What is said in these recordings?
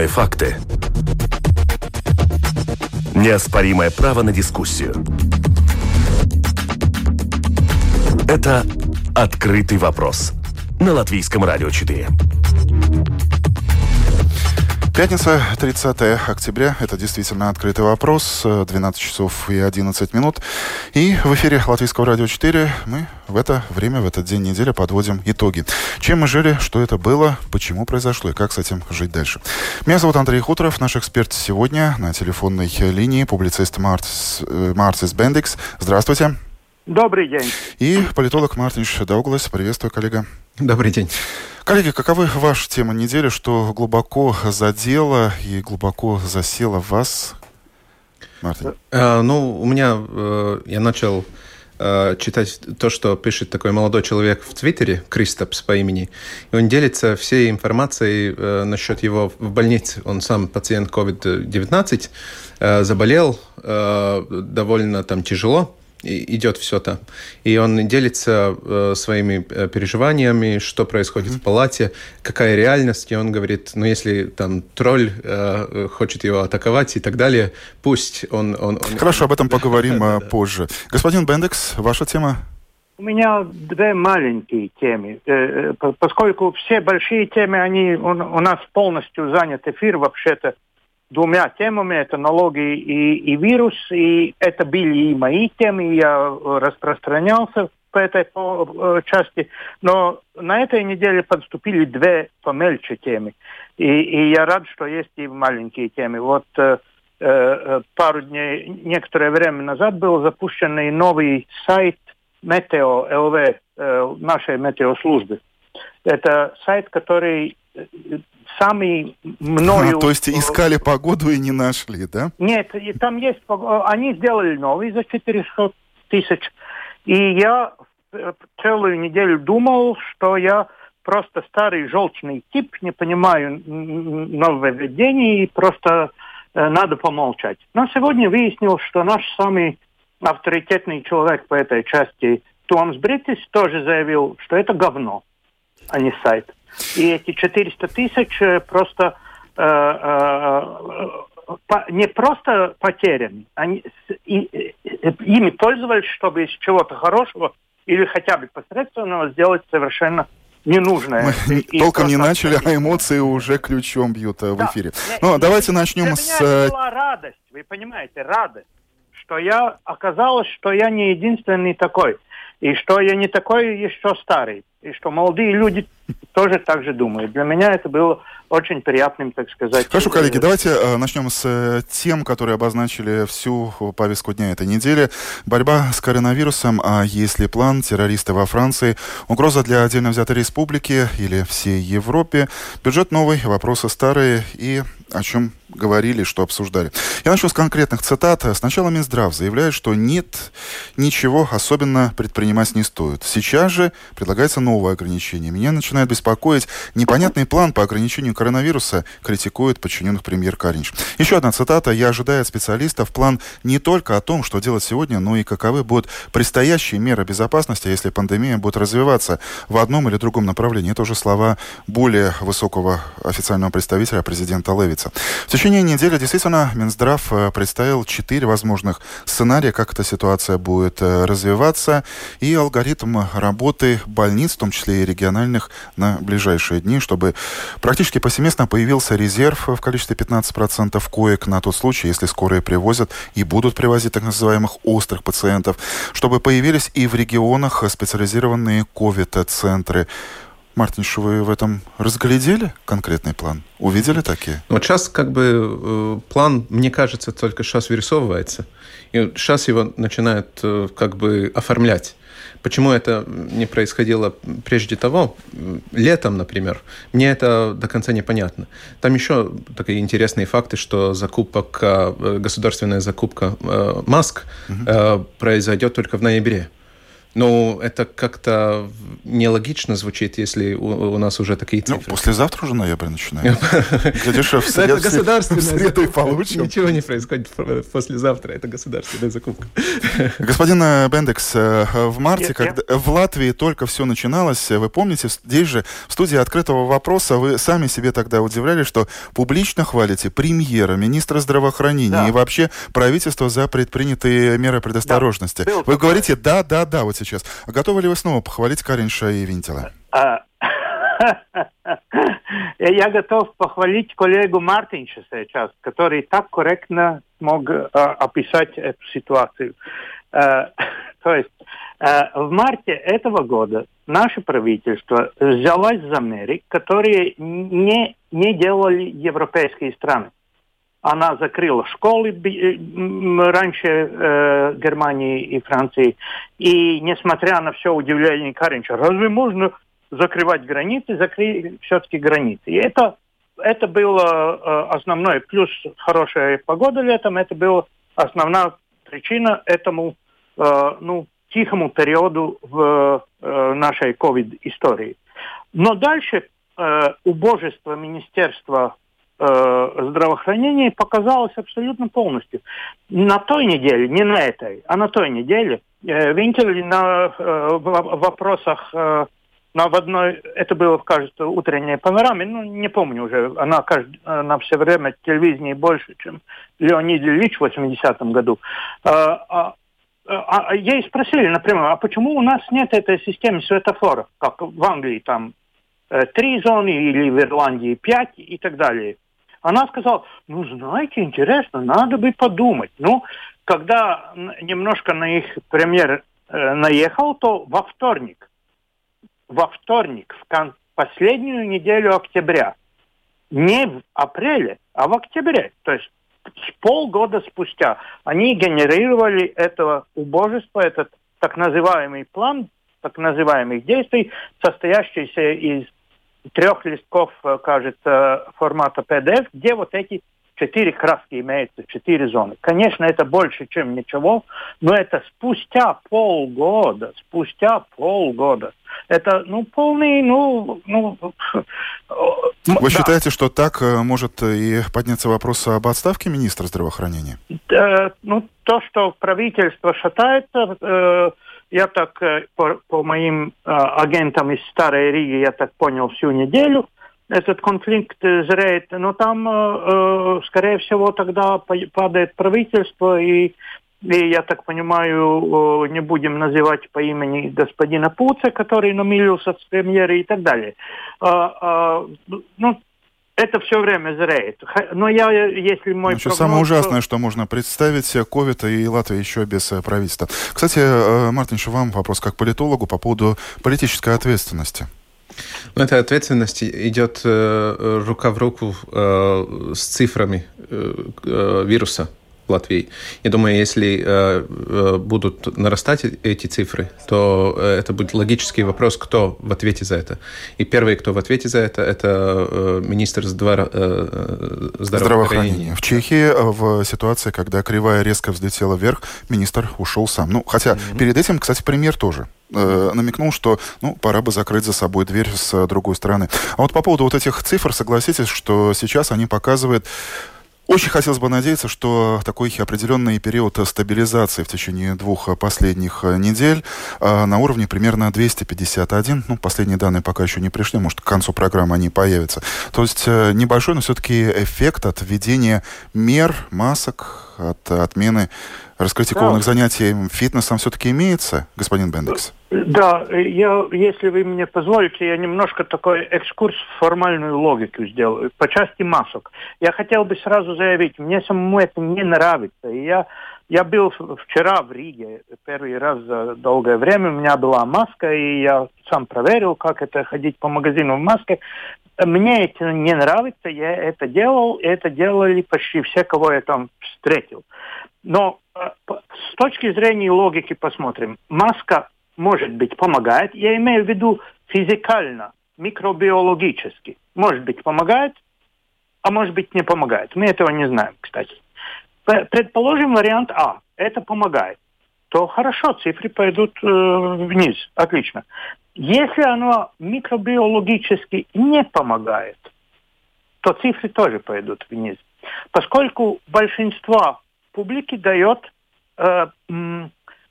Неоспоримые факты. Неоспоримое право на дискуссию. Это «Открытый вопрос» на Латвийском радио 4. Пятница, 30 октября. Это действительно открытый вопрос. 12 часов и 11 минут. И в эфире Латвийского радио 4 мы в это время, в этот день недели подводим итоги. Чем мы жили, что это было, почему произошло и как с этим жить дальше. Меня зовут Андрей Хуторов, наш эксперт сегодня на телефонной линии, публицист Мартис, э, Мартис Бендикс. Здравствуйте. Добрый день. И политолог Мартинш Дауглас. Приветствую, коллега. Добрый день. Коллеги, каковы ваша тема недели, что глубоко задело и глубоко засело в вас? Мартин. А, ну, у меня, э, я начал э, читать то, что пишет такой молодой человек в Твиттере, Кристопс по имени. И он делится всей информацией э, насчет его в больнице. Он сам пациент COVID-19, э, заболел довольно там тяжело, идет все там. И он делится э, своими э, переживаниями, что происходит mm-hmm. в палате, какая реальность. И он говорит, ну если там тролль э, хочет его атаковать и так далее, пусть он... он, он Хорошо, об этом поговорим э, позже. Господин Бендекс, ваша тема? У меня две маленькие темы. Э, поскольку все большие темы, они у нас полностью занят эфир вообще-то двумя темами, это налоги и, и вирус, и это были и мои темы, я распространялся по этой части, но на этой неделе подступили две помельче темы, и, и я рад, что есть и маленькие темы. Вот э, пару дней, некоторое время назад был запущен новый сайт Метео ЛВ, э, нашей метеослужбы. Это сайт, который самый мною... А, то есть искали погоду и не нашли, да? Нет, там есть... Они сделали новый за 400 тысяч. И я э, целую неделю думал, что я просто старый желчный тип, не понимаю нововведений и просто э, надо помолчать. Но сегодня выяснил, что наш самый авторитетный человек по этой части, Томс Бритис, тоже заявил, что это говно, а не сайт. И эти 400 тысяч э, просто э, э, не просто потеряны, они и, ими пользовались, чтобы из чего-то хорошего или хотя бы посредственного сделать совершенно ненужное. Мы и толком не начали, а эмоции уже ключом бьют да. в эфире. Ну, давайте начнем Для с... Меня была радость, вы понимаете, радость, что я оказалось, что я не единственный такой, и что я не такой еще старый, и что молодые люди тоже так же думают. Для меня это было очень приятным, так сказать. Хорошо, коллеги, давайте э, начнем с э, тем, которые обозначили всю повестку дня этой недели. Борьба с коронавирусом, а если план, террористы во Франции, угроза для отдельно взятой республики или всей Европе, бюджет новый, вопросы старые и о чем говорили, что обсуждали. Я начну с конкретных цитат. Сначала Минздрав заявляет, что нет, ничего особенно предпринимать не стоит. Сейчас же предлагается новое ограничение. Меня начинает беспокоить непонятный план по ограничению коронавируса, критикует подчиненных премьер Каринч. Еще одна цитата. Я ожидаю от специалистов план не только о том, что делать сегодня, но и каковы будут предстоящие меры безопасности, если пандемия будет развиваться в одном или другом направлении. Это уже слова более высокого официального представителя президента Левица. В течение недели действительно Минздрав э, представил четыре возможных сценария, как эта ситуация будет э, развиваться, и алгоритм работы больниц, в том числе и региональных, на ближайшие дни, чтобы практически повсеместно появился резерв в количестве 15% коек на тот случай, если скорые привозят и будут привозить так называемых острых пациентов, чтобы появились и в регионах специализированные ковид-центры. Мартинш, вы в этом разглядели конкретный план? Увидели такие? Вот сейчас как бы э, план, мне кажется, только сейчас вырисовывается. И сейчас его начинают э, как бы оформлять. Почему это не происходило прежде того, летом, например, мне это до конца непонятно. Там еще такие интересные факты, что закупок, э, государственная закупка маск угу. произойдет только в ноябре. Ну, это как-то нелогично звучит, если у, у нас уже такие ну, цифры. Ну, послезавтра уже ноябрь начинается. Это государственная среду получим. Ничего не происходит послезавтра, это государственная закупка. Господин э, Бендекс, э, в марте, когда в Латвии только все начиналось, вы помните, здесь же, в студии открытого вопроса, вы сами себе тогда удивляли, что публично хвалите премьера, министра здравоохранения и вообще правительство за предпринятые меры предосторожности. Вы говорите, да, да, да, вот сейчас. А готовы ли вы снова похвалить Каринша и Винтила? А, я готов похвалить коллегу Мартинша сейчас, который так корректно смог э, описать эту ситуацию. Э, то есть э, в марте этого года наше правительство взялось за меры, которые не, не делали европейские страны. Она закрыла школы э, раньше э, Германии и Франции. И несмотря на все удивление Каринча, разве можно закрывать границы, закрыть все-таки границы? И это, это было э, основной плюс хорошая погода летом, это была основная причина этому э, ну, тихому периоду в э, нашей ковид-истории. Но дальше э, убожество Министерства здравоохранения показалось абсолютно полностью. На той неделе, не на этой, а на той неделе, э, Винкель на э, вопросах э, на в одной, это было, кажется, утренней панораме, ну, не помню уже, она, кажд, она все время в телевидении больше, чем Леонид Ильич в 80-м году. А, а, а, ей спросили, например, а почему у нас нет этой системы светофоров, как в Англии там э, три зоны или в Ирландии пять и так далее. Она сказала, ну, знаете, интересно, надо бы подумать. Ну, когда немножко на их премьер э, наехал, то во вторник, во вторник, в кон- последнюю неделю октября, не в апреле, а в октябре, то есть с полгода спустя, они генерировали этого убожества, этот так называемый план так называемых действий, состоящийся из трех листков, э, кажется, формата PDF, где вот эти четыре краски имеются, четыре зоны. Конечно, это больше, чем ничего, но это спустя полгода, спустя полгода. Это, ну, полный, ну... ну Вы да. считаете, что так э, может и подняться вопрос об отставке министра здравоохранения? Да, ну, то, что правительство шатается, э, я так э, по, по моим э, агентам из Старой Риги, я так понял, всю неделю этот конфликт э, зреет. Но там, скорее всего, тогда падает правительство, и, и я так понимаю, не будем называть по имени господина Пуца, который намилился с премьеры и так далее. Ну, это все время зреет. Но я, если мой Значит, прогноз... Самое ужасное, что можно представить, ковид и Латвия еще без э, правительства. Кстати, э, Мартин, еще вам вопрос как политологу по поводу политической ответственности. Ну, эта ответственность идет э, рука в руку э, с цифрами э, э вируса. Латвии. Я думаю, если э, э, будут нарастать эти цифры, то э, это будет логический вопрос, кто в ответе за это. И первый, кто в ответе за это, это э, министр здвора, э, здравоохранения. В Чехии э, в ситуации, когда кривая резко взлетела вверх, министр ушел сам. Ну, хотя mm-hmm. перед этим, кстати, премьер тоже э, намекнул, что ну, пора бы закрыть за собой дверь с другой стороны. А вот по поводу вот этих цифр, согласитесь, что сейчас они показывают очень хотелось бы надеяться, что такой определенный период стабилизации в течение двух последних недель а, на уровне примерно 251, ну, последние данные пока еще не пришли, может, к концу программы они появятся. То есть э, небольшой, но все-таки эффект от введения мер, масок, от отмены раскритикованных да. занятий фитнесом все-таки имеется, господин Бендекс? Да, я, если вы мне позволите, я немножко такой экскурс в формальную логику сделаю по части масок. Я хотел бы сразу заявить, мне самому это не нравится. И я, я был вчера в Риге первый раз за долгое время, у меня была маска, и я сам проверил, как это ходить по магазину в маске. Мне это не нравится, я это делал, это делали почти все, кого я там встретил. Но э, с точки зрения логики посмотрим. Маска может быть, помогает. Я имею в виду физикально, микробиологически. Может быть, помогает, а может быть, не помогает. Мы этого не знаем, кстати. Предположим вариант А. Это помогает. то хорошо, цифры пойдут э, вниз. Отлично. Если оно микробиологически не помогает, то цифры тоже пойдут вниз. Поскольку большинство публики дает э,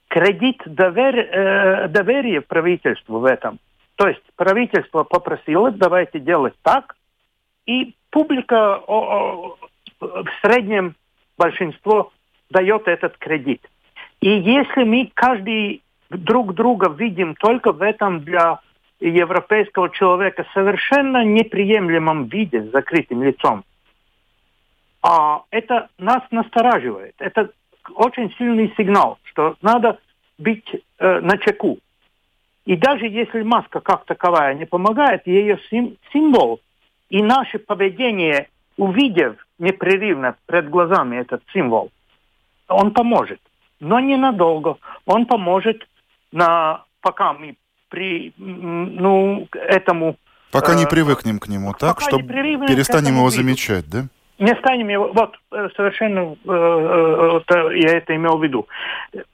кредит довер, э, доверия правительству в этом. То есть правительство попросило, давайте делать так, и публика о, о, в среднем большинство дает этот кредит. И если мы каждый друг друга видим только в этом для европейского человека совершенно неприемлемом виде, закрытым лицом, а это нас настораживает. Это очень сильный сигнал, что надо быть э, на чеку. И даже если маска как таковая не помогает, ее сим символ и наше поведение, увидев непрерывно пред глазами этот символ, он поможет но ненадолго. Он поможет на пока мы при ну этому пока не э, привыкнем к нему, так, чтобы перестанем его виду. замечать, да? Не станем его, вот э, совершенно э, э, я это имел в виду.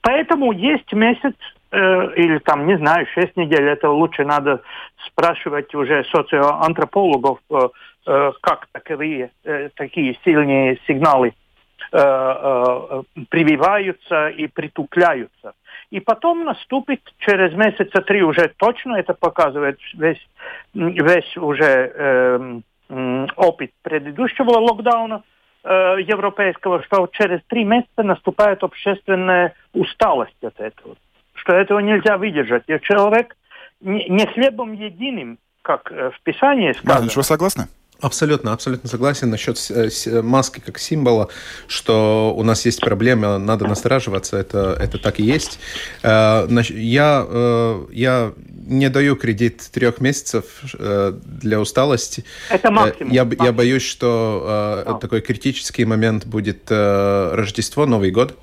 Поэтому есть месяц э, или там не знаю шесть недель. Это лучше надо спрашивать уже социоантропологов, э, э, как таковые э, такие сильные сигналы Э, э, прививаются и притупляются. И потом наступит через месяца три уже точно, это показывает весь, весь уже э, опыт предыдущего локдауна э, европейского, что через три месяца наступает общественная усталость от этого, что этого нельзя выдержать. И человек не, не хлебом единым, как э, в Писании сказано. Да, вы согласны? Абсолютно, абсолютно согласен насчет э, маски как символа, что у нас есть проблема, надо настораживаться, это, это так и есть. Э, я, э, я не даю кредит трех месяцев для усталости. Это максимум. Я, я боюсь, что oh. такой критический момент будет Рождество, Новый год.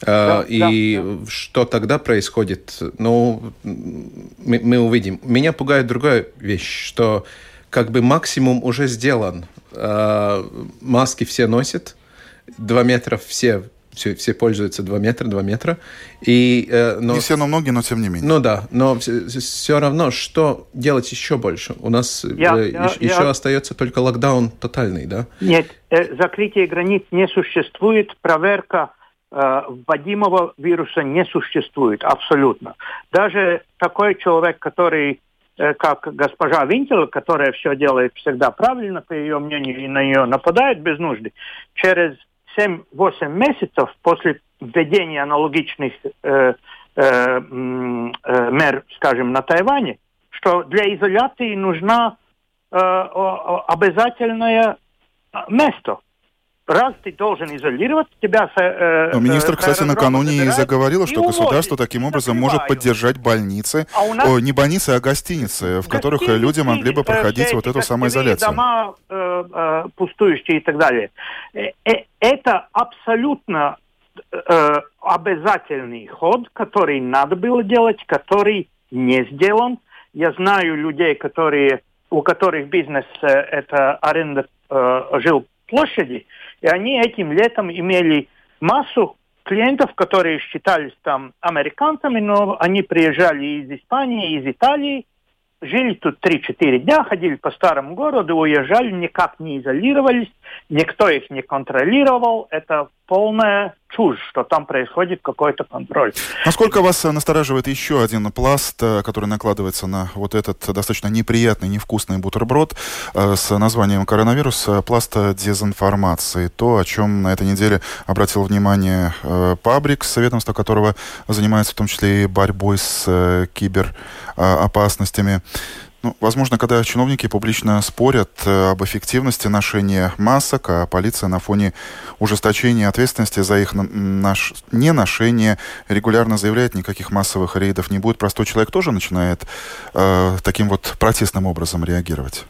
Да, и да, да. что тогда происходит, ну, мы, мы увидим. Меня пугает другая вещь, что как бы максимум уже сделан. Э, маски все носят, два метра все все, все пользуются 2 метра, 2 метра. И, э, но, не все, но многие, но тем не менее. Ну да, но все, все равно, что делать еще больше? У нас я, э, я, еще я... остается только локдаун тотальный, да? Нет, э, закрытие границ не существует, проверка э, вводимого вируса не существует абсолютно. Даже такой человек, который как госпожа Винтел, которая все делает всегда правильно, по ее мнению, и на нее нападает без нужды, через 7-8 месяцев после введения аналогичных э, э, э, мер, скажем, на Тайване, что для изоляции нужна э, обязательное место раз ты должен изолировать тебя... Э, Но министр, кстати, накануне и заговорил, что государство таким образом может поддержать больницы, а нас... О, не больницы, а гостиницы, в которых люди могли бы проходить вот эту самоизоляцию. Дома э, э, пустующие и так далее. Э, э, это абсолютно э, обязательный ход, который надо было делать, который не сделан. Я знаю людей, которые, у которых бизнес э, это аренда э, жил площади, и они этим летом имели массу клиентов, которые считались там американцами, но они приезжали из Испании, из Италии, жили тут 3-4 дня, ходили по старому городу, уезжали, никак не изолировались, никто их не контролировал. Это полная чушь, что там происходит какой-то контроль. Насколько вас э, настораживает еще один пласт, э, который накладывается на вот этот достаточно неприятный, невкусный бутерброд э, с названием коронавирус, пласт дезинформации. То, о чем на этой неделе обратил внимание Пабрик, ведомство которого занимается в том числе и борьбой с киберопасностями. Ну, возможно, когда чиновники публично спорят э, об эффективности ношения масок, а полиция на фоне ужесточения ответственности за их наш... неношение регулярно заявляет, никаких массовых рейдов не будет, простой человек тоже начинает э, таким вот протестным образом реагировать.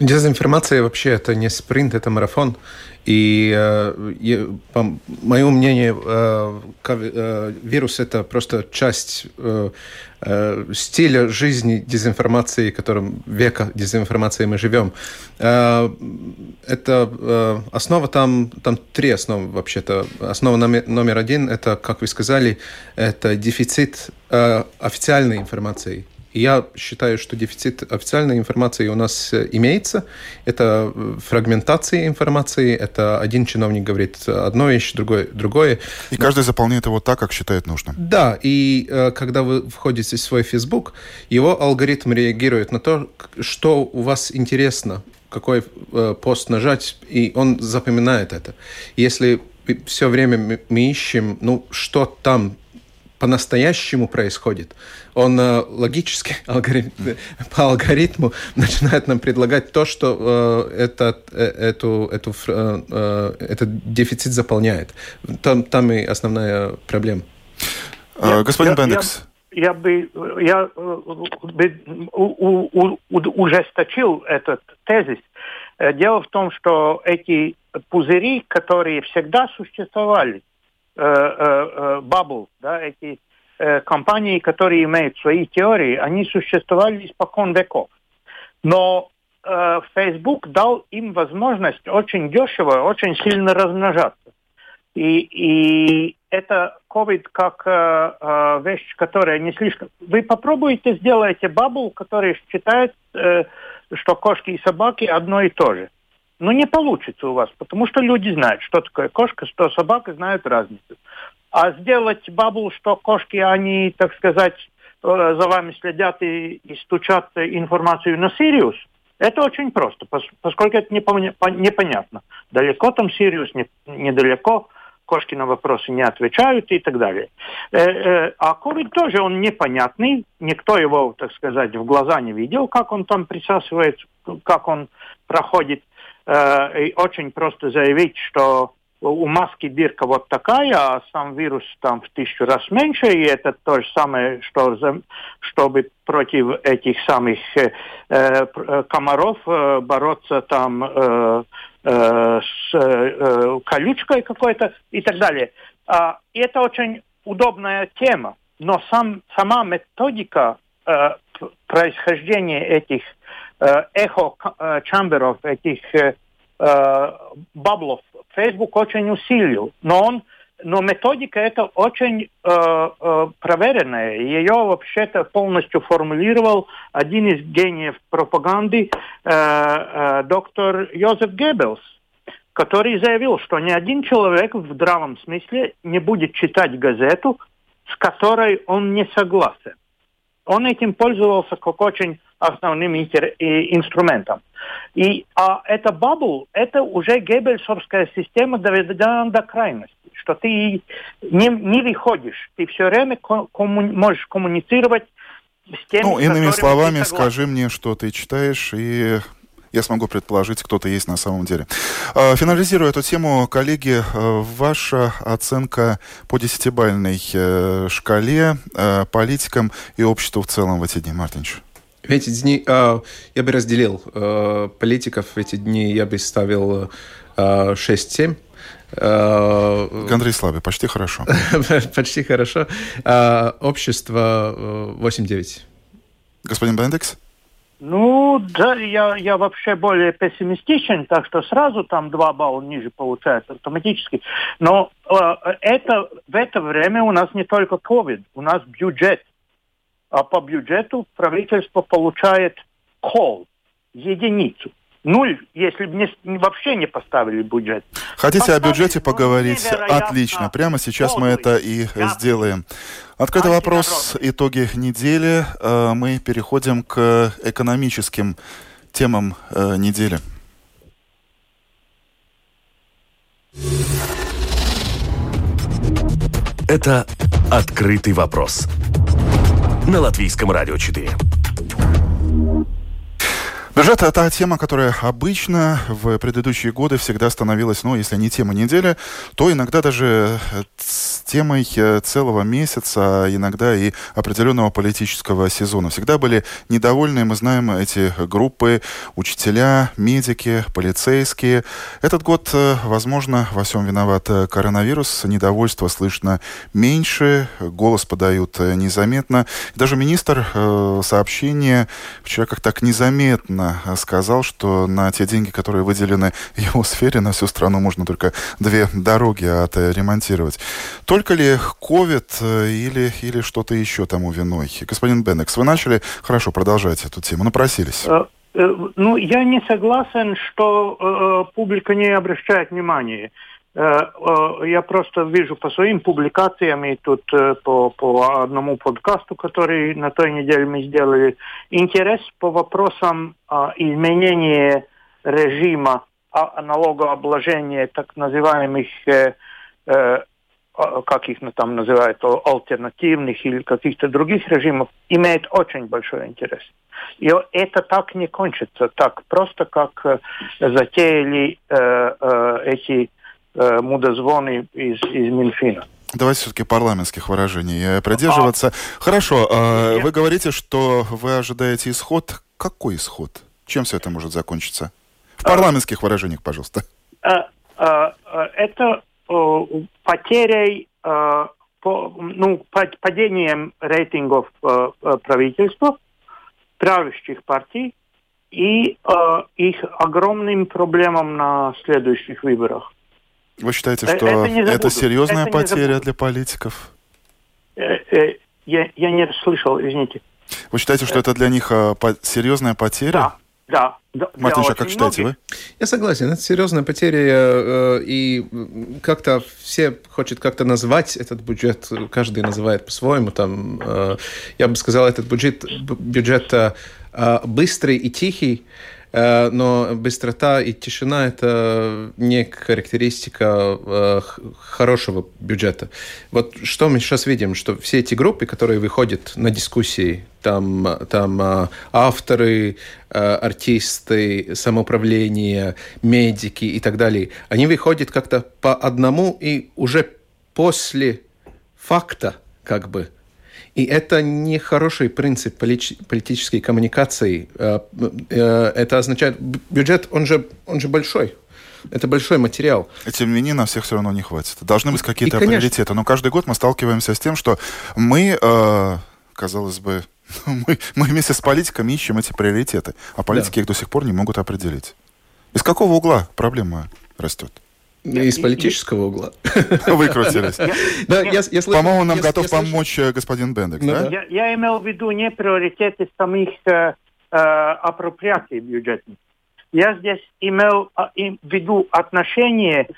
Дезинформация вообще это не спринт, это марафон. И э, по моему мнению, э, э, вирус это просто часть стиля жизни дезинформации, в котором века дезинформации мы живем. Это основа там, там три основы вообще-то. Основа номер, один это, как вы сказали, это дефицит официальной информации я считаю, что дефицит официальной информации у нас э, имеется. Это э, фрагментация информации, это один чиновник говорит одно вещь, другое, другое. И каждый заполняет его так, как считает нужным. Да, и э, когда вы входите в свой Facebook, его алгоритм реагирует на то, что у вас интересно, какой пост нажать, и он запоминает это. Если все время мы ищем, ну, что там по-настоящему происходит, он э, логически алгоритм, по алгоритму начинает нам предлагать то, что э, этот, э, эту, эту, э, э, этот дефицит заполняет. Там, там и основная проблема. Я, Господин я, Бендекс. Я, я бы, я э, бы у, у, у, ужесточил этот тезис. Э, дело в том, что эти пузыри, которые всегда существовали, бабл, да, эти э, компании, которые имеют свои теории, они существовали испокон веков. Но э, Facebook дал им возможность очень дешево, очень сильно размножаться. И, и это COVID как э, э, вещь, которая не слишком... Вы попробуйте сделайте бабл, который считает, э, что кошки и собаки одно и то же. Но не получится у вас, потому что люди знают, что такое кошка, что собака, знают разницу. А сделать бабу, что кошки, они, так сказать, за вами следят и, и стучат информацию на Сириус, это очень просто, поскольку это непонятно. Далеко там Сириус, недалеко, кошки на вопросы не отвечают и так далее. Э, э, а COVID тоже, он непонятный, никто его, так сказать, в глаза не видел, как он там присасывается, как он проходит. И очень просто заявить, что у маски дырка вот такая, а сам вирус там в тысячу раз меньше, и это то же самое, что чтобы против этих самых э, э, комаров э, бороться там э, э, с э, колючкой какой-то и так далее. А, и это очень удобная тема, но сам, сама методика э, происхождения этих э, эхо-чамберов, этих э, э, баблов Facebook очень усилил, но он но методика это очень э, э, проверенная. Ее вообще-то полностью формулировал один из гениев пропаганды, э, э, доктор Йозеф Геббелс, который заявил, что ни один человек в здравом смысле не будет читать газету, с которой он не согласен. Он этим пользовался как очень основным инструментом. И а это бабл, это уже геббельсовская система доведена до крайности, что ты не, не выходишь, ты все время комму, можешь коммуницировать с теми, Ну, иными словами, скажи мне, что ты читаешь, и я смогу предположить, кто-то есть на самом деле. А, финализируя эту тему, коллеги, а, ваша оценка по десятибальной э, шкале э, политикам и обществу в целом в эти дни, Мартинч? В эти дни э, я бы разделил э, политиков. В эти дни я бы ставил э, 6-7. Э, Андрей Славе, почти хорошо. почти хорошо. Э, общество 8-9. Господин Бендекс? Ну, да, я, я вообще более пессимистичен, так что сразу там два балла ниже получается автоматически. Но э, это, в это время у нас не только COVID, у нас бюджет а по бюджету правительство получает кол, единицу. Нуль, если бы не, вообще не поставили бюджет. Хотите Поставить, о бюджете поговорить? Отлично. Прямо сейчас мы это и да. сделаем. Открытый вопрос. Итоги недели. Э, мы переходим к экономическим темам э, недели. Это «Открытый вопрос» на Латвийском радио 4. Бюджет – это тема, которая обычно в предыдущие годы всегда становилась, ну, если не тема недели, то иногда даже темой э, целого месяца, а иногда и определенного политического сезона. Всегда были недовольны, мы знаем, эти группы, учителя, медики, полицейские. Этот год, э, возможно, во всем виноват э, коронавирус. Недовольство слышно меньше, голос подают незаметно. Даже министр сообщения вчера как так незаметно сказал, что на те деньги, которые выделены его сфере, на всю страну можно только две дороги отремонтировать. Только ли COVID э, или, или что-то еще тому виной? Господин Бенекс, вы начали, хорошо, продолжать эту тему, напросились. Э, э, ну, я не согласен, что э, публика не обращает внимания. Я просто вижу по своим публикациям и тут по, по одному подкасту, который на той неделе мы сделали, интерес по вопросам изменения режима налогообложения так называемых как их там называют, альтернативных или каких-то других режимов, имеет очень большой интерес. И это так не кончится, так просто как э, затеяли э, э, эти э, мудозвоны из, из Минфина. Давайте все-таки парламентских выражений э, придерживаться. А, Хорошо, э, вы говорите, что вы ожидаете исход. Какой исход? Чем все это может закончиться? В а. парламентских выражениях, пожалуйста. А, а, это потерей, э, ну, падением рейтингов правительства, правящих партий и их огромным проблемам на следующих выборах. Вы считаете, что это, это серьезная это потеря для политиков? Я, я не слышал, извините. Вы считаете, что это для них серьезная потеря? Да, да. да Мартин, а как считаете вы? Я согласен, это серьезная потеря, э, и как-то все хотят как-то назвать этот бюджет, каждый называет по-своему. Там, э, я бы сказал, этот бюджет, бюджет э, быстрый и тихий, Э, но быстрота и тишина – это не характеристика э, хорошего бюджета. Вот что мы сейчас видим, что все эти группы, которые выходят на дискуссии, там, там э, авторы, артисты, самоуправление, медики и так далее, они выходят как-то по одному и уже после факта как бы – и это не хороший принцип политической коммуникации. Э, э, это означает, бюджет, он же, он же большой. Это большой материал. И тем не менее, на всех все равно не хватит. Должны быть какие-то приоритеты. Но каждый год мы сталкиваемся с тем, что мы, э, казалось бы, мы, мы вместе с политиками ищем эти приоритеты, а политики да. их до сих пор не могут определить. Из какого угла проблема растет? Из политического угла. Выкрутились. По-моему, нам готов помочь э, господин Бендекс, да? Я имел в виду не приоритеты самих э, э, апроприаций бюджетных. Я здесь имел а, в виду отношение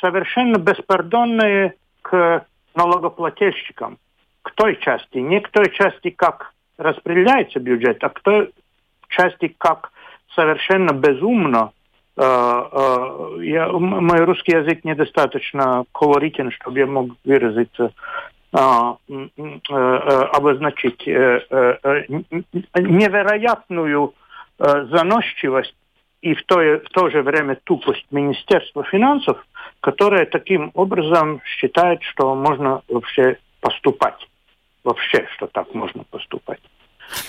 совершенно беспардонное к налогоплательщикам, к той части, не к той части, как распределяется бюджет, а к той части, как совершенно безумно я, мой русский язык недостаточно колоритен, чтобы я мог выразиться, а, э, обозначить э, невероятную заносчивость и в то, в то же время тупость Министерства финансов, которое таким образом считает, что можно вообще поступать. Вообще, что так можно поступать.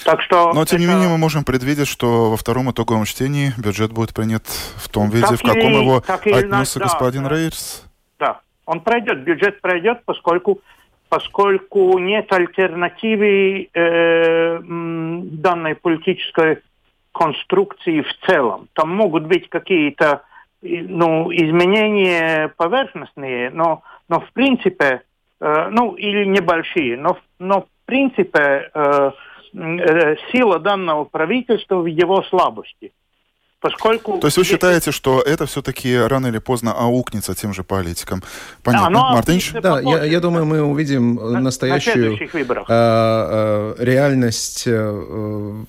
Так что Но, тем это... не менее, мы можем предвидеть, что во втором итоговом чтении бюджет будет принят в том виде, так в каком или, его отнесся господин да, Рейерс. Да, он пройдет, бюджет пройдет, поскольку, поскольку нет альтернативы э, данной политической конструкции в целом. Там могут быть какие-то ну, изменения поверхностные, но, но в принципе, э, ну, или небольшие, но, но в принципе Э, сила данного правительства в его слабости. Поскольку... То есть вы считаете, что это все-таки рано или поздно аукнется тем же политикам? Понятно. Да, Мартынович? Да, я, я думаю, мы увидим на, настоящую на э, э, реальность э,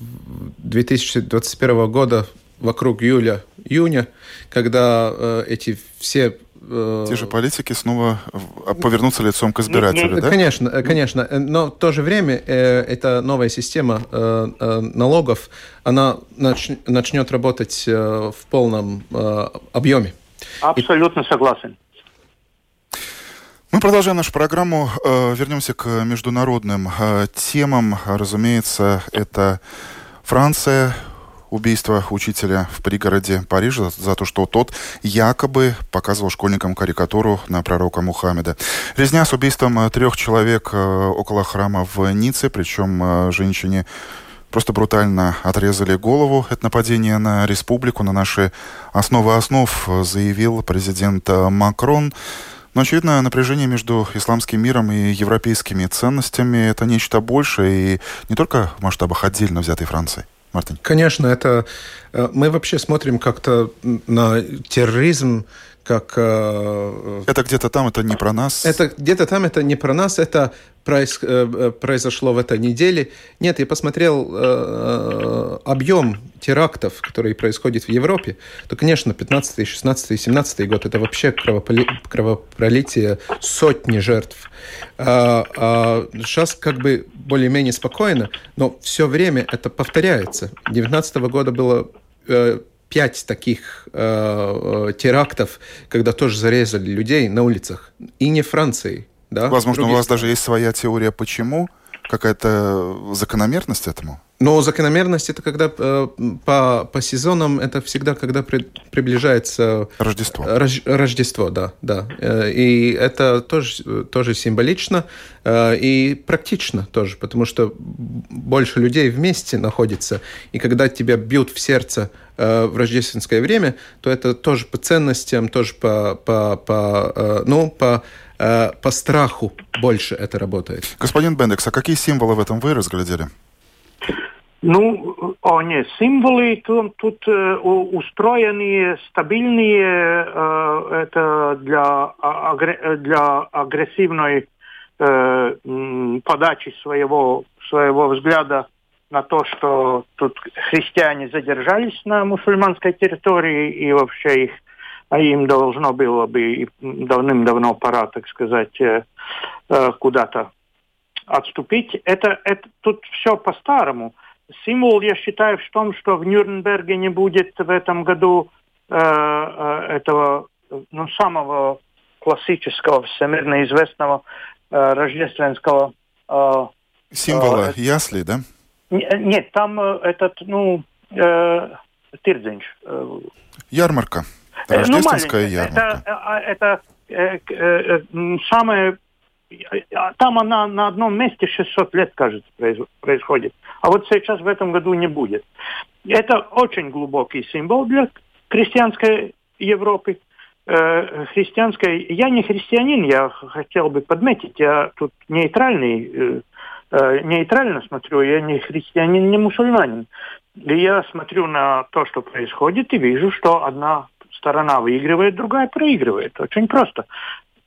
2021 года вокруг июля, июня, когда э, эти все Э, Те же политики снова повернутся лицом к избирателю, не, да? Конечно, конечно. Но в то же время э, эта новая система э, э, налогов, она нач, начнет работать э, в полном э, объеме. Абсолютно согласен. Мы продолжаем нашу программу. Э, вернемся к международным э, темам. Разумеется, это Франция, убийство учителя в пригороде Парижа за то, что тот якобы показывал школьникам карикатуру на пророка Мухаммеда. Резня с убийством э, трех человек около храма в Ницце, причем женщине просто брутально отрезали голову. Это нападение на республику, на наши основы основ, заявил президент Макрон. Но, очевидно, напряжение между исламским миром и европейскими ценностями – это нечто большее, и не только в масштабах отдельно взятой Франции. Мартин. Конечно, это э, мы вообще смотрим как-то на терроризм как... Э, это где-то там, это не про нас? Это где-то там, это не про нас, это произ, э, произошло в этой неделе. Нет, я посмотрел э, объем терактов, которые происходят в Европе, то, конечно, 15, 16, 17 год это вообще кровополи, кровопролитие сотни жертв. А, а сейчас как бы более-менее спокойно, но все время это повторяется. 19 года было пять таких э, э, терактов, когда тоже зарезали людей на улицах. И не Франции. Да, Возможно, у вас стран. даже есть своя теория, почему? Какая-то закономерность этому? Но закономерность это когда э, по, по сезонам это всегда когда при, приближается Рождество. Рож, Рождество, да, да. Э, и это тоже тоже символично э, и практично тоже, потому что больше людей вместе находится, и когда тебя бьют в сердце в рождественское время, то это тоже по ценностям, тоже по по по ну по по страху больше это работает. Господин Бендекс, а какие символы в этом вы разглядели? Ну, они символы тут, тут э, устроены стабильные, это для, для агрессивной подачи своего, своего взгляда на то, что тут христиане задержались на мусульманской территории и вообще их, им должно было бы давным-давно пора, так сказать, куда-то отступить. Это, это тут все по-старому символ, я считаю, в том, что в Нюрнберге не будет в этом году э, э, этого ну, самого классического, всемирно известного э, рождественского... Э, Символа э, ясли, да? Нет, там э, этот, ну, э, Тирдзинч. Э, ярмарка. Рождественская ну, ярмарка. Это, это э, э, э, самое там она на одном месте 600 лет, кажется, происходит. А вот сейчас в этом году не будет. Это очень глубокий символ для христианской Европы. Э, христианской... Я не христианин, я хотел бы подметить, я тут нейтральный, э, э, нейтрально смотрю, я не христианин, не мусульманин. И я смотрю на то, что происходит, и вижу, что одна сторона выигрывает, другая проигрывает. Очень просто.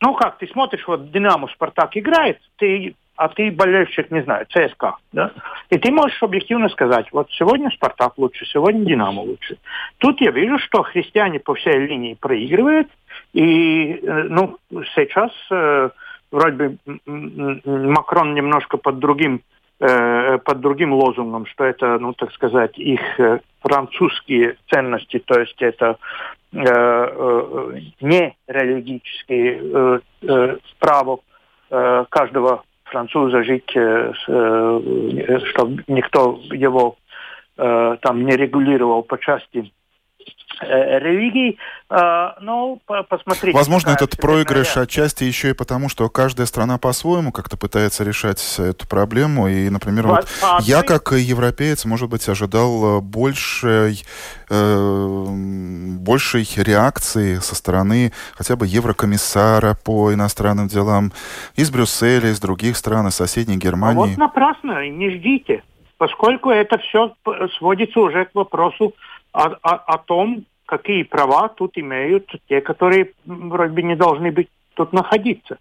Ну как, ты смотришь, вот Динамо, Спартак играет, ты, а ты болельщик, не знаю, ЦСКА, да? И ты можешь объективно сказать, вот сегодня Спартак лучше, сегодня Динамо лучше. Тут я вижу, что христиане по всей линии проигрывают, и, э, ну, сейчас э, вроде бы Макрон немножко под другим под другим лозунгом, что это, ну, так сказать, их э, французские ценности, то есть это Э, э, не религические э, право каждого француза жить, чтобы никто его там не регулировал по части. Э, религий. А, ну, посмотрите. Возможно, этот проигрыш отчасти еще и потому, что каждая страна по-своему как-то пытается решать эту проблему. И, например, вот я, как европеец, может быть, ожидал э, большей, э, большей реакции со стороны хотя бы еврокомиссара по иностранным делам из Брюсселя, из других стран, из соседней Германии. А вот напрасно, не ждите поскольку это все сводится уже к вопросу о, о, о том, какие права тут имеют те, которые вроде бы не должны быть тут находиться.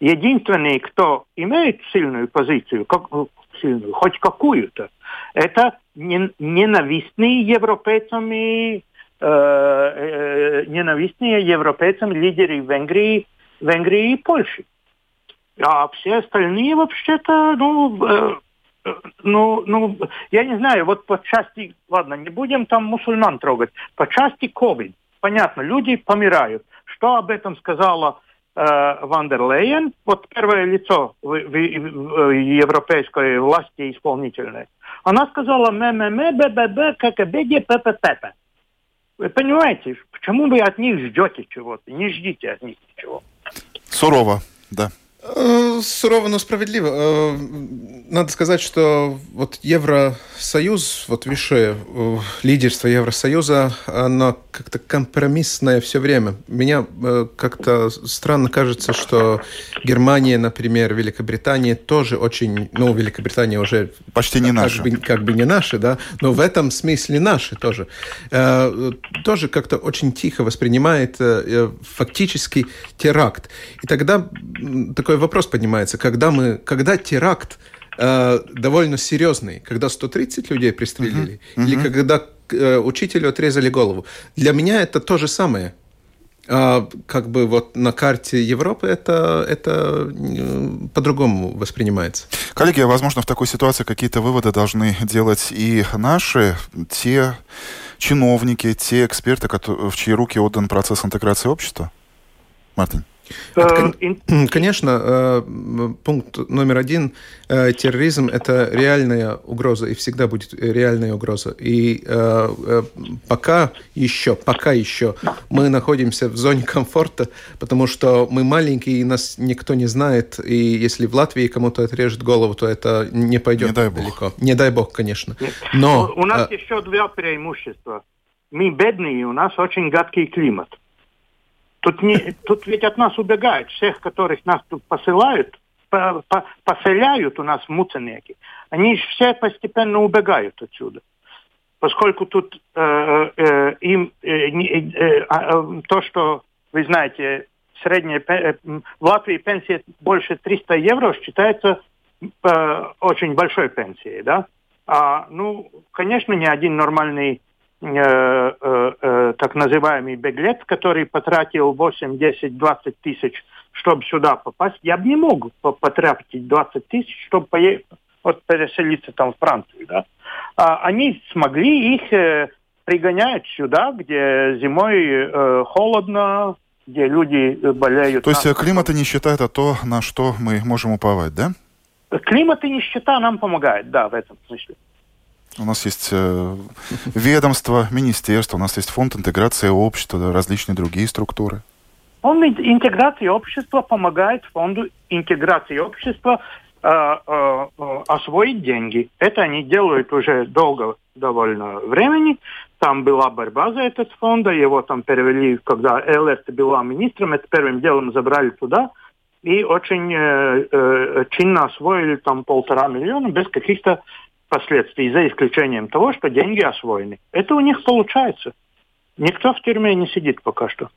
Единственный, кто имеет сильную позицию, как, ну, сильную, хоть какую-то, это ненавистные европейцам и э, ненавистные европейцам лидеры Венгрии, Венгрии и Польши. А все остальные вообще-то, ну, ну, ну, я не знаю, вот по части, ладно, не будем там мусульман трогать, по части COVID, понятно, люди помирают. Что об этом сказала Э, Ван дер Лейен, вот первое лицо в, в, в европейской власти исполнительной, она сказала МММ, БББ, ККБГ, ППП. Вы понимаете, почему вы от них ждете чего-то? Не ждите от них ничего. Сурово, да. Э, сурово, но справедливо. Э, надо сказать, что вот Евросоюз, вот выше э, лидерство Евросоюза, оно как-то компромиссное все время. Мне как-то странно кажется, что Германия, например, Великобритания тоже очень, ну, Великобритания уже почти не наша, как бы, как бы не наши, да, но в этом смысле наши тоже, тоже как-то очень тихо воспринимает фактически теракт. И тогда такой такой вопрос поднимается, когда мы, когда теракт э, довольно серьезный, когда 130 людей пристрелили, uh-huh. или когда э, учителю отрезали голову. Для меня это то же самое. А, как бы вот на карте Европы это, это э, по-другому воспринимается. Коллеги, а возможно, в такой ситуации какие-то выводы должны делать и наши, те чиновники, те эксперты, в чьи руки отдан процесс интеграции общества? Мартин. Это, конечно, э, пункт номер один. Э, терроризм – это реальная угроза и всегда будет реальная угроза. И э, пока еще, пока еще мы находимся в зоне комфорта, потому что мы маленькие, и нас никто не знает. И если в Латвии кому-то отрежет голову, то это не пойдет не дай далеко. Бог. Не дай бог, конечно. Но у нас еще два преимущества. Мы бедные, у нас очень гадкий климат. Тут, не, тут ведь от нас убегают. Всех, которых нас тут посылают, по, по, поселяют у нас муценеки, они все постепенно убегают отсюда. Поскольку тут э, э, им э, э, э, то, что вы знаете, средняя э, в Латвии пенсия больше 300 евро считается э, очень большой пенсией, да? А, ну, конечно, ни один нормальный Э, э, э, так называемый беглец, который потратил 8, 10, 20 тысяч, чтобы сюда попасть, я бы не мог потратить 20 тысяч, чтобы поехать, вот переселиться там в Францию. Да? А они смогли их э, пригонять сюда, где зимой э, холодно, где люди болеют. То есть на... климат и нищета – это то, на что мы можем уповать, да? Климат и нищета нам помогает, да, в этом смысле. У нас есть э, ведомство, министерство, у нас есть фонд интеграции общества, различные другие структуры. Фонд интеграции общества помогает фонду интеграции общества э, э, э, освоить деньги. Это они делают уже долго довольно времени. Там была борьба за этот фонд, его там перевели, когда Элерт была министром, это первым делом забрали туда и очень э, э, чинно освоили там полтора миллиона без каких-то последствий, за исключением того, что деньги освоены. Это у них получается. Никто в тюрьме не сидит пока что.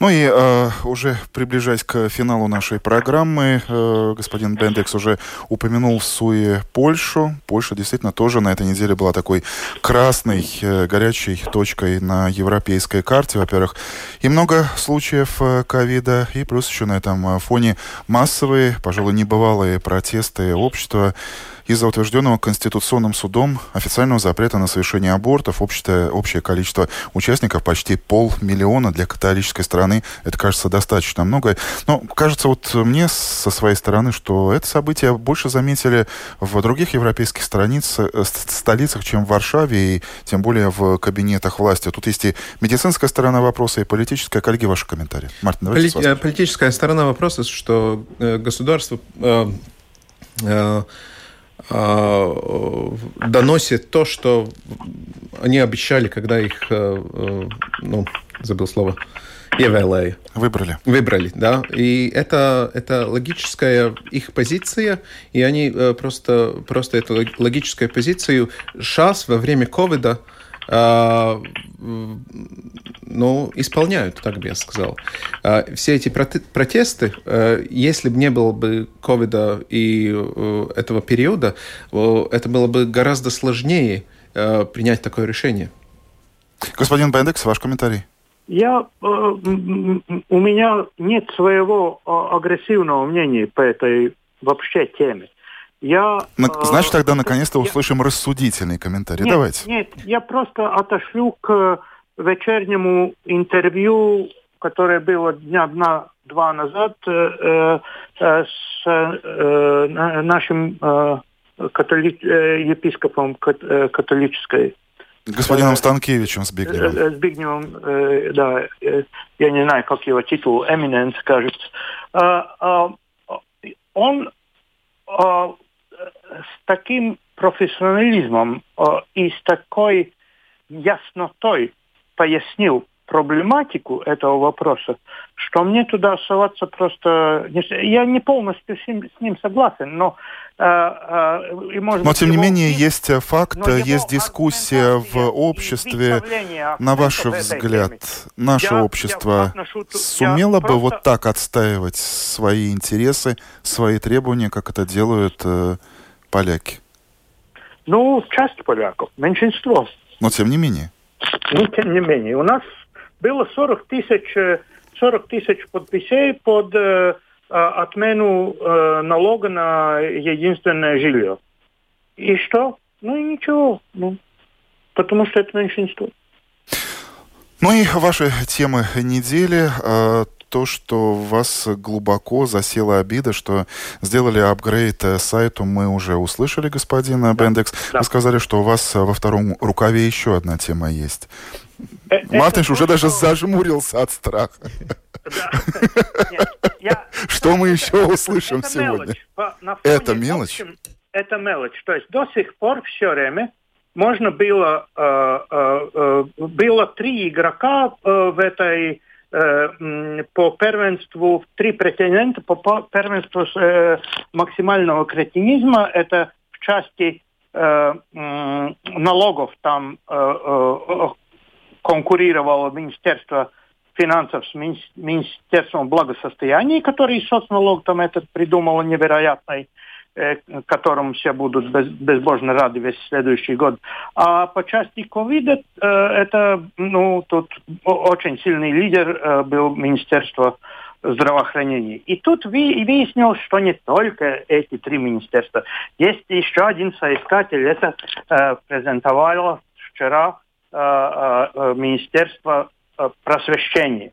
Ну и э, уже приближаясь к финалу нашей программы, э, господин Бендекс уже упомянул в Суе Польшу. Польша действительно тоже на этой неделе была такой красной, э, горячей точкой на европейской карте. Во-первых, и много случаев э, ковида, и плюс еще на этом фоне массовые, пожалуй, небывалые протесты общества из-за утвержденного Конституционным судом официального запрета на совершение абортов общее, общее количество участников почти полмиллиона для католической страны. Это кажется достаточно много. Но кажется вот мне со своей стороны, что это событие больше заметили в других европейских страниц, э, столицах, чем в Варшаве, и тем более в кабинетах власти. Тут есть и медицинская сторона вопроса, и политическая. Коллеги, ваши комментарии. Мартин, давайте Поли- Политическая сторона вопроса, что э, государство э, э, доносит то, что они обещали, когда их, э, э, ну, забыл слово, Ievēlēja. Выбрали. Выбрали, да. И это, это логическая их позиция, и они э, просто, просто эту логическую позицию сейчас, во время ковида, а, ну, исполняют, так бы я сказал. А, все эти протесты, э, если бы не было бы ковида и э, этого периода, это было бы гораздо сложнее э, принять такое решение. Господин Бендекс, ваш комментарий. Я, э, у меня нет своего агрессивного мнения по этой вообще теме. Я, На, значит, тогда наконец-то я, услышим рассудительный комментарий. Нет, Давайте. Нет, я просто отошлю к вечернему интервью, которое было дня два назад э, э, с э, нашим э, католи... Э, епископом католической Господином Станкевичем Збигневым. Э, Збигневым, э, да, э, я не знаю, как его титул, эминент, кажется. Он с таким профессионализмом и с такой яснотой пояснил проблематику этого вопроса, что мне туда оставаться просто... Я не полностью с ним, согласен, но... Э, э, и, может но, тем не менее, есть факт, есть дискуссия в обществе. На ваш взгляд, наше я, общество я отношу, сумело бы просто... вот так отстаивать свои интересы, свои требования, как это делают э, поляки? Ну, часть поляков, меньшинство. Но тем не менее. Ну, тем не менее. У нас было 40 тысяч, 40 тысяч подписей под э, отмену э, налога на единственное жилье. И что? Ну и ничего. Ну, потому что это меньшинство. Ну и ваши темы недели. Э, то, что в вас глубоко засела обида, что сделали апгрейд э, сайту, мы уже услышали, господин да. Бендекс. Да. Вы сказали, что у вас во втором рукаве еще одна тема есть. Э, Мартыш уже даже зажмурился от страха. Что мы еще услышим сегодня? Это мелочь? Это мелочь. То есть до сих пор все время можно было, э, э, было три игрока в этой по первенству, три претендента по первенству максимального кретинизма. Это в части налогов там конкурировало Министерство финансов с Министерством благосостояния, который соцналог там этот придумал невероятный, э, которому все будут без, безбожно рады весь следующий год. А по части ковида э, это, ну, тут очень сильный лидер э, был Министерство здравоохранения. И тут выяснилось, что не только эти три министерства. Есть еще один соискатель, это презентовало вчера Министерства просвещения,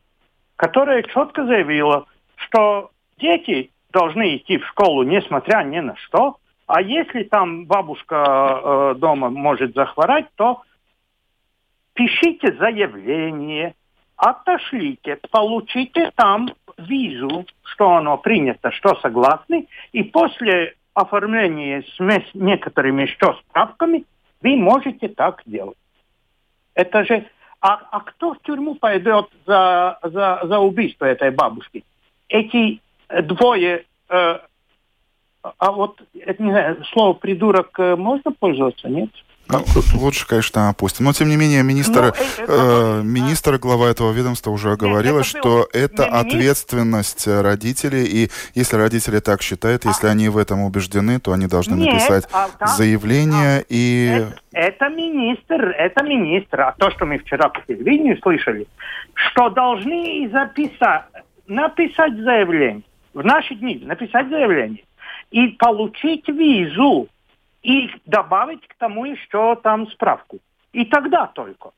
которое четко заявило, что дети должны идти в школу, несмотря ни на что, а если там бабушка дома может захворать, то пишите заявление, отошлите, получите там визу, что оно принято, что согласны, и после оформления с некоторыми еще справками вы можете так делать. Это же... А, а кто в тюрьму пойдет за, за, за убийство этой бабушки? Эти двое... Э, а вот, это, не знаю, слово «придурок» э, можно пользоваться, нет? Ну, лучше, конечно, опустим. Но, тем не менее, министр, ну, э, э, министр, глава этого ведомства уже говорила, это что это ответственность родителей, и если родители так считают, а, если они в этом убеждены, то они должны нет, написать а, да, заявление а, и... Это, это министр, это министр. А то, что мы вчера по телевидению слышали, что должны и записать, написать заявление. В наши дни написать заявление и получить визу и добавить к тому еще там справку. И тогда только.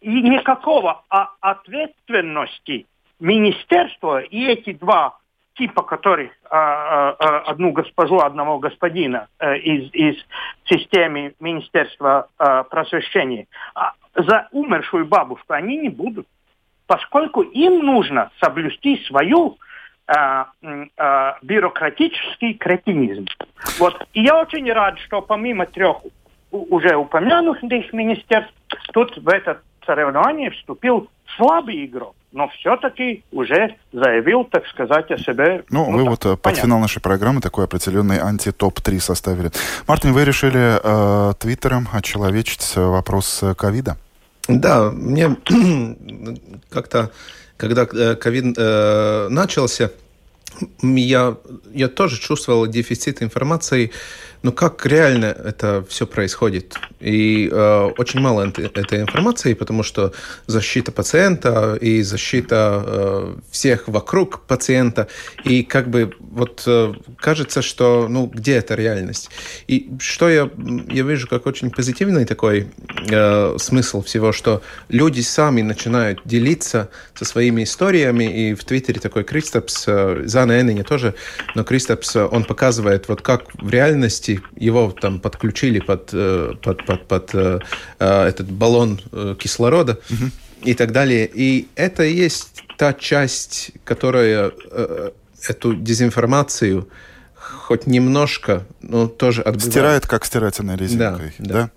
И никакого а ответственности министерства и эти два типа, которые а, а, одну госпожу, одного господина э, из, из системы Министерства а, просвещения, а, за умершую бабушку они не будут, поскольку им нужно соблюсти свою а, а, бюрократический кретинизм. Вот. И я очень рад, что помимо трех уже упомянутых министерств, тут в это соревнование вступил слабый игрок но все-таки уже заявил, так сказать, о себе. Ну, ну вы так, вот понятно. под финал нашей программы такой определенный анти-топ-3 составили. Мартин, вы решили э, твиттером очеловечить вопрос ковида? Да, мне как-то когда э, ковид э, начался, я, я тоже чувствовал дефицит информации ну как реально это все происходит? И э, очень мало этой информации, потому что защита пациента и защита э, всех вокруг пациента, и как бы вот э, кажется, что ну где эта реальность? И что я я вижу как очень позитивный такой э, смысл всего, что люди сами начинают делиться со своими историями, и в Твиттере такой Кристопс, э, Зана Эннине тоже, но Кристопс, э, он показывает вот как в реальности его там подключили под, э, под, под, под э, этот баллон кислорода угу. и так далее. И это и есть та часть, которая эту дезинформацию хоть немножко, но тоже отбивает. Стирает, как стирательной резинкой. Да, да. да?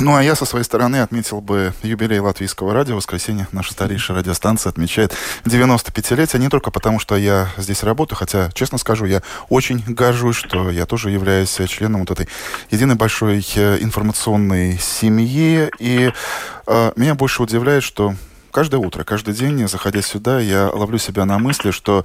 Ну, а я со своей стороны отметил бы юбилей латвийского радио. В воскресенье наша старейшая радиостанция отмечает 95-летие. Не только потому, что я здесь работаю, хотя, честно скажу, я очень горжусь, что я тоже являюсь членом вот этой единой большой э, информационной семьи. И э, меня больше удивляет, что каждое утро, каждый день, заходя сюда, я ловлю себя на мысли, что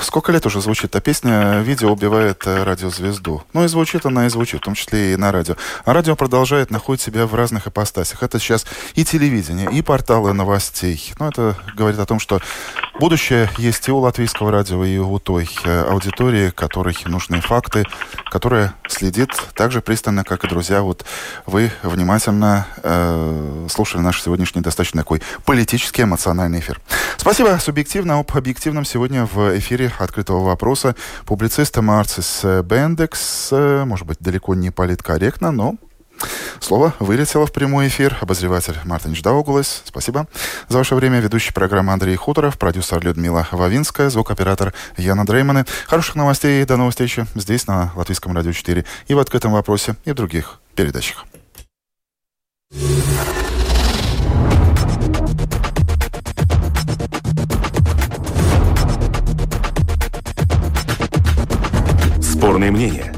Сколько лет уже звучит эта песня «Видео убивает э, радиозвезду». Ну и звучит она и звучит, в том числе и на радио. А радио продолжает находить себя в разных ипостасях. Это сейчас и телевидение, и порталы новостей. Но это говорит о том, что будущее есть и у латвийского радио, и у той э, аудитории, которой нужны факты, которая следит так же пристально, как и друзья. Вот вы внимательно э, слушали наш сегодняшний достаточно такой политический, эмоциональный эфир. Спасибо. Субъективно об объективном сегодня в эфире «Открытого вопроса» публициста Марцис Бендекс. Может быть, далеко не политкорректно, но Слово вылетело в прямой эфир. Обозреватель Мартин Ждаугулес. Спасибо за ваше время. Ведущий программы Андрей Хуторов, продюсер Людмила Вавинская, звукоператор Яна Дрейманы. Хороших новостей. До новой встречи здесь, на Латвийском радио 4, и в «Открытом вопросе», и в других передачах. Спорные мнения.